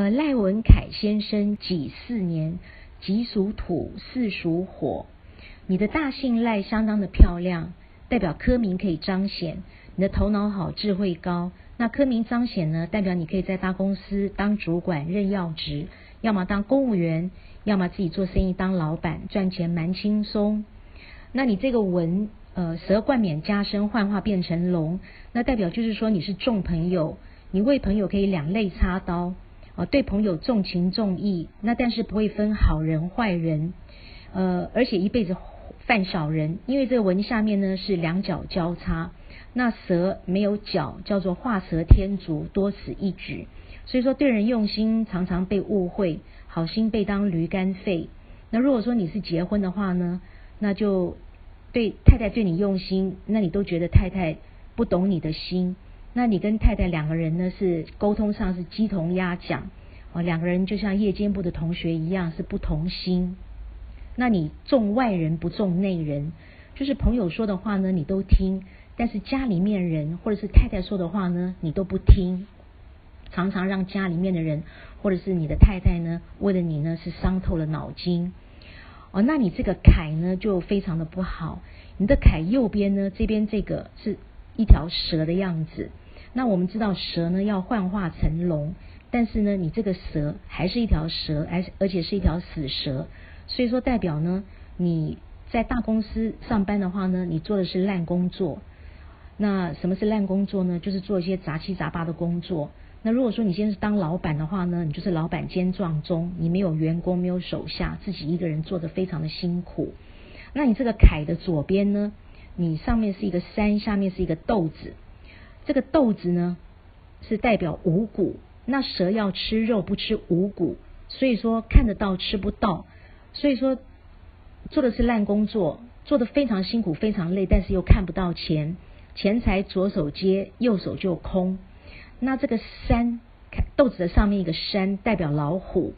呃，赖文凯先生己巳年，己属土，巳属火。你的大姓赖相当的漂亮，代表科名可以彰显。你的头脑好，智慧高。那科名彰显呢，代表你可以在大公司当主管任要职，要么当公务员，要么自己做生意当老板，赚钱蛮轻松。那你这个文，呃，蛇冠冕加身，幻化变成龙，那代表就是说你是重朋友，你为朋友可以两肋插刀。对朋友重情重义，那但是不会分好人坏人，呃，而且一辈子犯小人，因为这个文下面呢是两脚交叉，那蛇没有脚，叫做画蛇添足，多此一举。所以说对人用心常常被误会，好心被当驴肝肺。那如果说你是结婚的话呢，那就对太太对你用心，那你都觉得太太不懂你的心。那你跟太太两个人呢，是沟通上是鸡同鸭讲，哦，两个人就像夜间部的同学一样，是不同心。那你重外人不重内人，就是朋友说的话呢，你都听；但是家里面人或者是太太说的话呢，你都不听。常常让家里面的人或者是你的太太呢，为了你呢是伤透了脑筋。哦，那你这个凯呢就非常的不好。你的凯右边呢，这边这个是一条蛇的样子。那我们知道蛇呢要幻化成龙，但是呢，你这个蛇还是一条蛇，而而且是一条死蛇，所以说代表呢，你在大公司上班的话呢，你做的是烂工作。那什么是烂工作呢？就是做一些杂七杂八的工作。那如果说你现在是当老板的话呢，你就是老板兼壮中，你没有员工，没有手下，自己一个人做的非常的辛苦。那你这个凯的左边呢，你上面是一个山，下面是一个豆子。这个豆子呢，是代表五谷。那蛇要吃肉，不吃五谷，所以说看得到吃不到。所以说做的是烂工作，做的非常辛苦，非常累，但是又看不到钱，钱财左手接，右手就空。那这个山，豆子的上面一个山，代表老虎。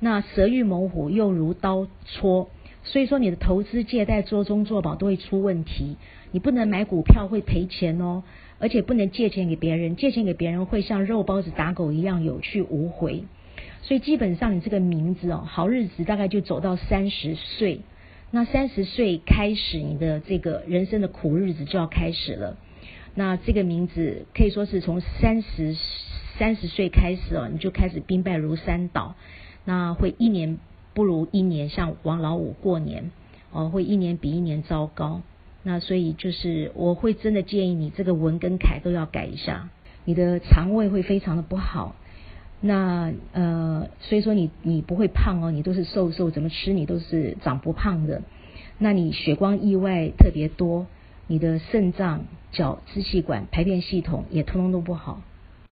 那蛇遇猛虎，又如刀戳。所以说你的投资、借贷、做中做保都会出问题。你不能买股票会赔钱哦。而且不能借钱给别人，借钱给别人会像肉包子打狗一样有去无回。所以基本上你这个名字哦，好日子大概就走到三十岁。那三十岁开始，你的这个人生的苦日子就要开始了。那这个名字可以说是从三十三十岁开始哦，你就开始兵败如山倒。那会一年不如一年，像王老五过年哦，会一年比一年糟糕。那所以就是我会真的建议你这个文跟楷都要改一下，你的肠胃会非常的不好。那呃，所以说你你不会胖哦，你都是瘦瘦，怎么吃你都是长不胖的。那你血光意外特别多，你的肾脏、脚、支气管、排便系统也通通都不好。